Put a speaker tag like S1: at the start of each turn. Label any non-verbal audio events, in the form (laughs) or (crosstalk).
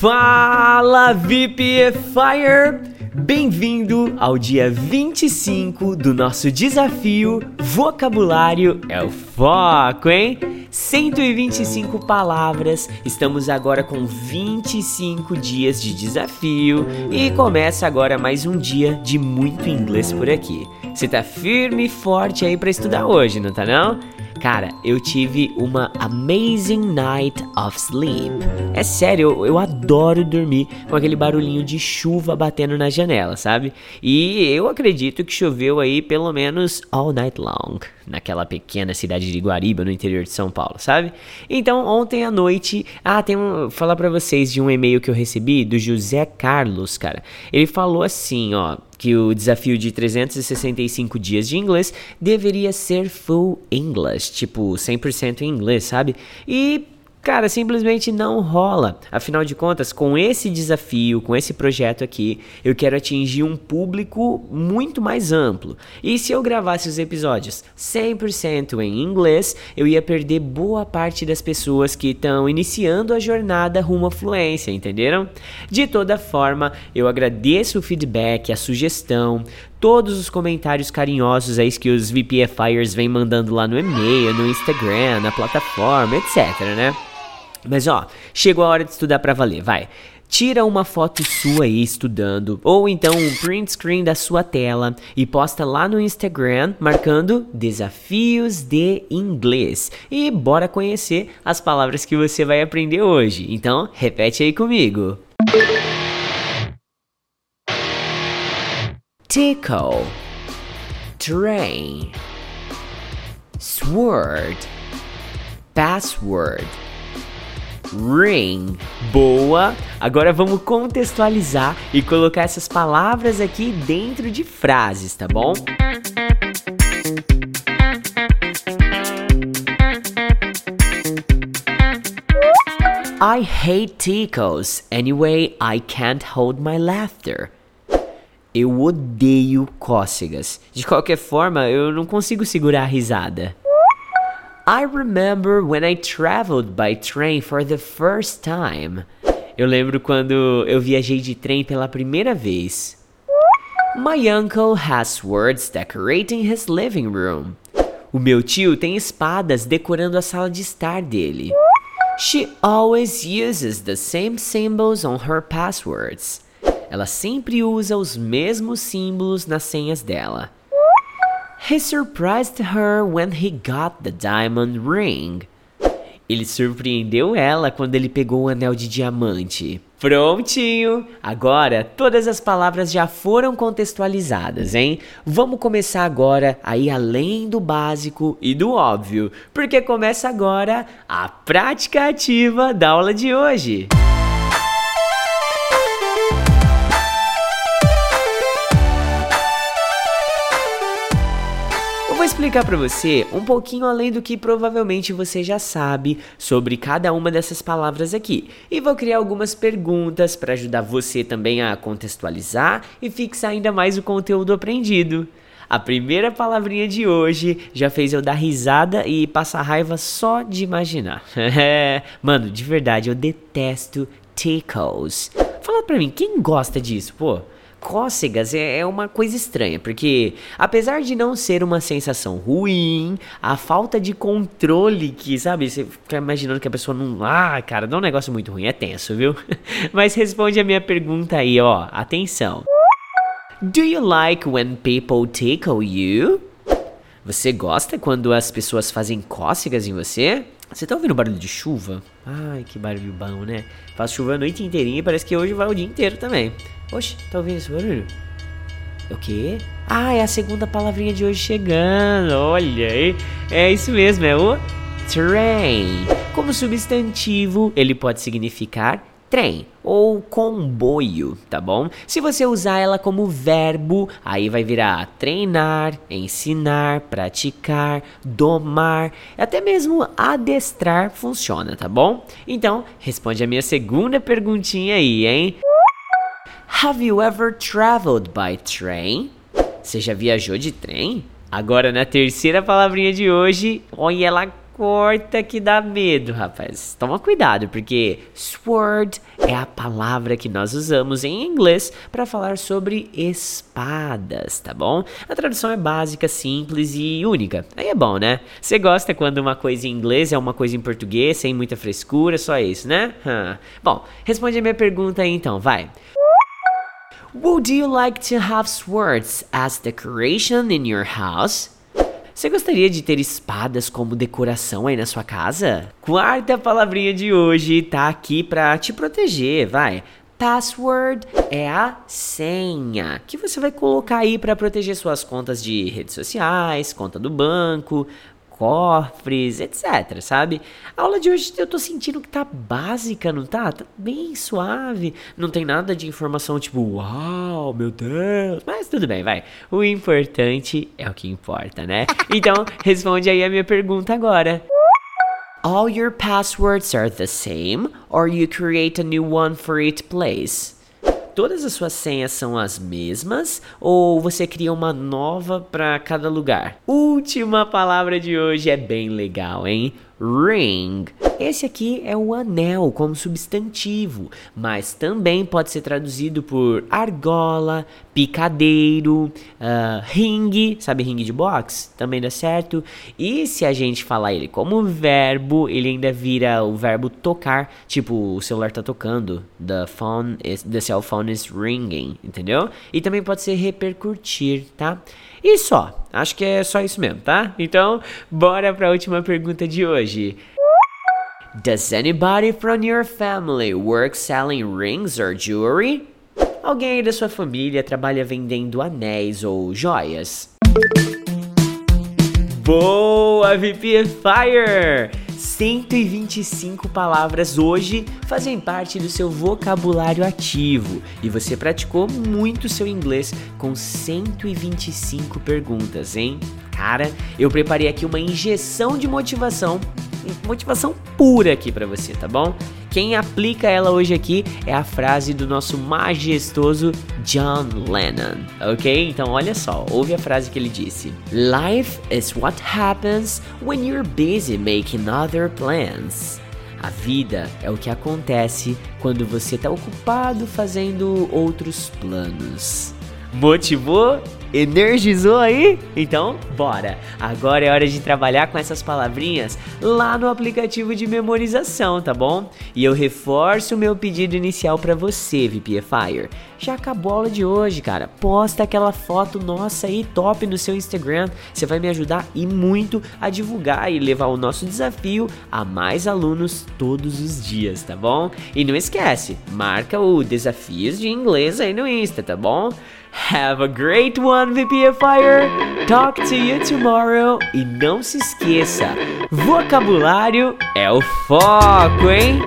S1: Fala VPFire! Bem-vindo ao dia 25 do nosso desafio Vocabulário é o Foco, hein? 125 palavras, estamos agora com 25 dias de desafio e começa agora mais um dia de muito inglês por aqui. Você tá firme e forte aí para estudar hoje, não tá não? Cara, eu tive uma amazing night of sleep. É sério, eu, eu, adoro dormir com aquele barulhinho de chuva batendo na janela, sabe? E eu acredito que choveu aí pelo menos all night long, naquela pequena cidade de Guariba, no interior de São Paulo, sabe? Então, ontem à noite, ah, tem um, falar para vocês de um e-mail que eu recebi do José Carlos, cara. Ele falou assim, ó, que o desafio de 365 dias de inglês deveria ser full English, tipo 100% em inglês, sabe? E Cara, simplesmente não rola. Afinal de contas, com esse desafio, com esse projeto aqui, eu quero atingir um público muito mais amplo. E se eu gravasse os episódios 100% em inglês, eu ia perder boa parte das pessoas que estão iniciando a jornada rumo à fluência, entenderam? De toda forma, eu agradeço o feedback, a sugestão, todos os comentários carinhosos aí que os VPFires vêm mandando lá no e-mail, no Instagram, na plataforma, etc, né? Mas ó, chegou a hora de estudar para valer, vai. Tira uma foto sua aí estudando, ou então um print screen da sua tela e posta lá no Instagram marcando Desafios de Inglês. E bora conhecer as palavras que você vai aprender hoje. Então, repete aí comigo. Tickle Train Sword Password ring. Boa! Agora vamos contextualizar e colocar essas palavras aqui dentro de frases, tá bom? I hate tickles. Anyway, I can't hold my laughter. Eu odeio cócegas. De qualquer forma, eu não consigo segurar a risada. I remember when I traveled by train for the first time. Eu lembro quando eu viajei de trem pela primeira vez. My uncle has swords decorating his living room. O meu tio tem espadas decorando a sala de estar dele. She always uses the same symbols on her passwords. Ela sempre usa os mesmos símbolos nas senhas dela. He surprised her when he got the diamond ring. Ele surpreendeu ela quando ele pegou o anel de diamante. Prontinho! Agora todas as palavras já foram contextualizadas, hein? Vamos começar agora a ir além do básico e do óbvio, porque começa agora a prática ativa da aula de hoje. Explicar para você um pouquinho além do que provavelmente você já sabe sobre cada uma dessas palavras aqui. E vou criar algumas perguntas para ajudar você também a contextualizar e fixar ainda mais o conteúdo aprendido. A primeira palavrinha de hoje já fez eu dar risada e passar raiva só de imaginar. (laughs) Mano, de verdade, eu detesto tickles. Fala pra mim, quem gosta disso, pô? Cócegas é, é uma coisa estranha, porque apesar de não ser uma sensação ruim, a falta de controle que, sabe, você fica imaginando que a pessoa não. Ah, cara, dá um negócio muito ruim, é tenso, viu? (laughs) Mas responde a minha pergunta aí, ó. Atenção. Do you like when people tickle you? Você gosta quando as pessoas fazem cócegas em você? Você tá ouvindo barulho de chuva? Ai, que barulho bom, né? Faz chuva a noite inteirinha e parece que hoje vai o dia inteiro também. Oxe, tá ouvindo esse barulho? O quê? Ah, é a segunda palavrinha de hoje chegando. Olha aí. É isso mesmo, é o train. Como substantivo, ele pode significar trem ou comboio, tá bom? Se você usar ela como verbo, aí vai virar treinar, ensinar, praticar, domar, até mesmo adestrar funciona, tá bom? Então, responde a minha segunda perguntinha aí, hein? Have you ever traveled by train? Você já viajou de trem? Agora na terceira palavrinha de hoje, olha ela corta que dá medo, rapaz. Toma cuidado, porque sword é a palavra que nós usamos em inglês para falar sobre espadas, tá bom? A tradução é básica, simples e única. Aí é bom, né? Você gosta quando uma coisa em inglês é uma coisa em português, sem muita frescura, só isso, né? Bom, responde a minha pergunta aí então, vai. Would you like to have swords as decoration in your house? Você gostaria de ter espadas como decoração aí na sua casa? Quarta palavrinha de hoje tá aqui pra te proteger, vai. Password é a senha que você vai colocar aí para proteger suas contas de redes sociais, conta do banco, cofres, etc, sabe? A aula de hoje eu tô sentindo que tá básica, não tá? Tá bem suave, não tem nada de informação tipo, uau, meu Deus. Mas tudo bem, vai. O importante é o que importa, né? (laughs) Então, responde aí a minha pergunta agora. All your passwords are the same or you create a new one for each place? Todas as suas senhas são as mesmas ou você cria uma nova para cada lugar? Última palavra de hoje é bem legal, hein? Ring. Esse aqui é o anel como substantivo, mas também pode ser traduzido por argola, picadeiro, uh, sabe ringue de boxe? Também dá certo. E se a gente falar ele como verbo, ele ainda vira o verbo tocar, tipo o celular tá tocando, the phone is, the cell phone is ringing, entendeu? E também pode ser repercutir, tá? E só, acho que é só isso mesmo, tá? Então, bora para a última pergunta de hoje. Does anybody from your family work selling rings or jewelry? Alguém aí da sua família trabalha vendendo anéis ou joias? Boa, VP Fire! 125 palavras hoje fazem parte do seu vocabulário ativo e você praticou muito seu inglês com 125 perguntas, hein? Cara, eu preparei aqui uma injeção de motivação, motivação pura aqui para você, tá bom? Quem aplica ela hoje aqui é a frase do nosso majestoso John Lennon, ok? Então olha só, ouve a frase que ele disse: Life is what happens when you're busy making other plans. A vida é o que acontece quando você está ocupado fazendo outros planos. Motivou? Energizou aí? Então, bora! Agora é hora de trabalhar com essas palavrinhas lá no aplicativo de memorização, tá bom? E eu reforço o meu pedido inicial para você, VPFire. Já acabou a aula de hoje, cara. Posta aquela foto nossa aí top no seu Instagram. Você vai me ajudar e muito a divulgar e levar o nosso desafio a mais alunos todos os dias, tá bom? E não esquece, marca o Desafios de Inglês aí no Insta, tá bom? Have a great one, VPFire! Talk to you tomorrow! E não se esqueça, vocabulário é o foco, hein?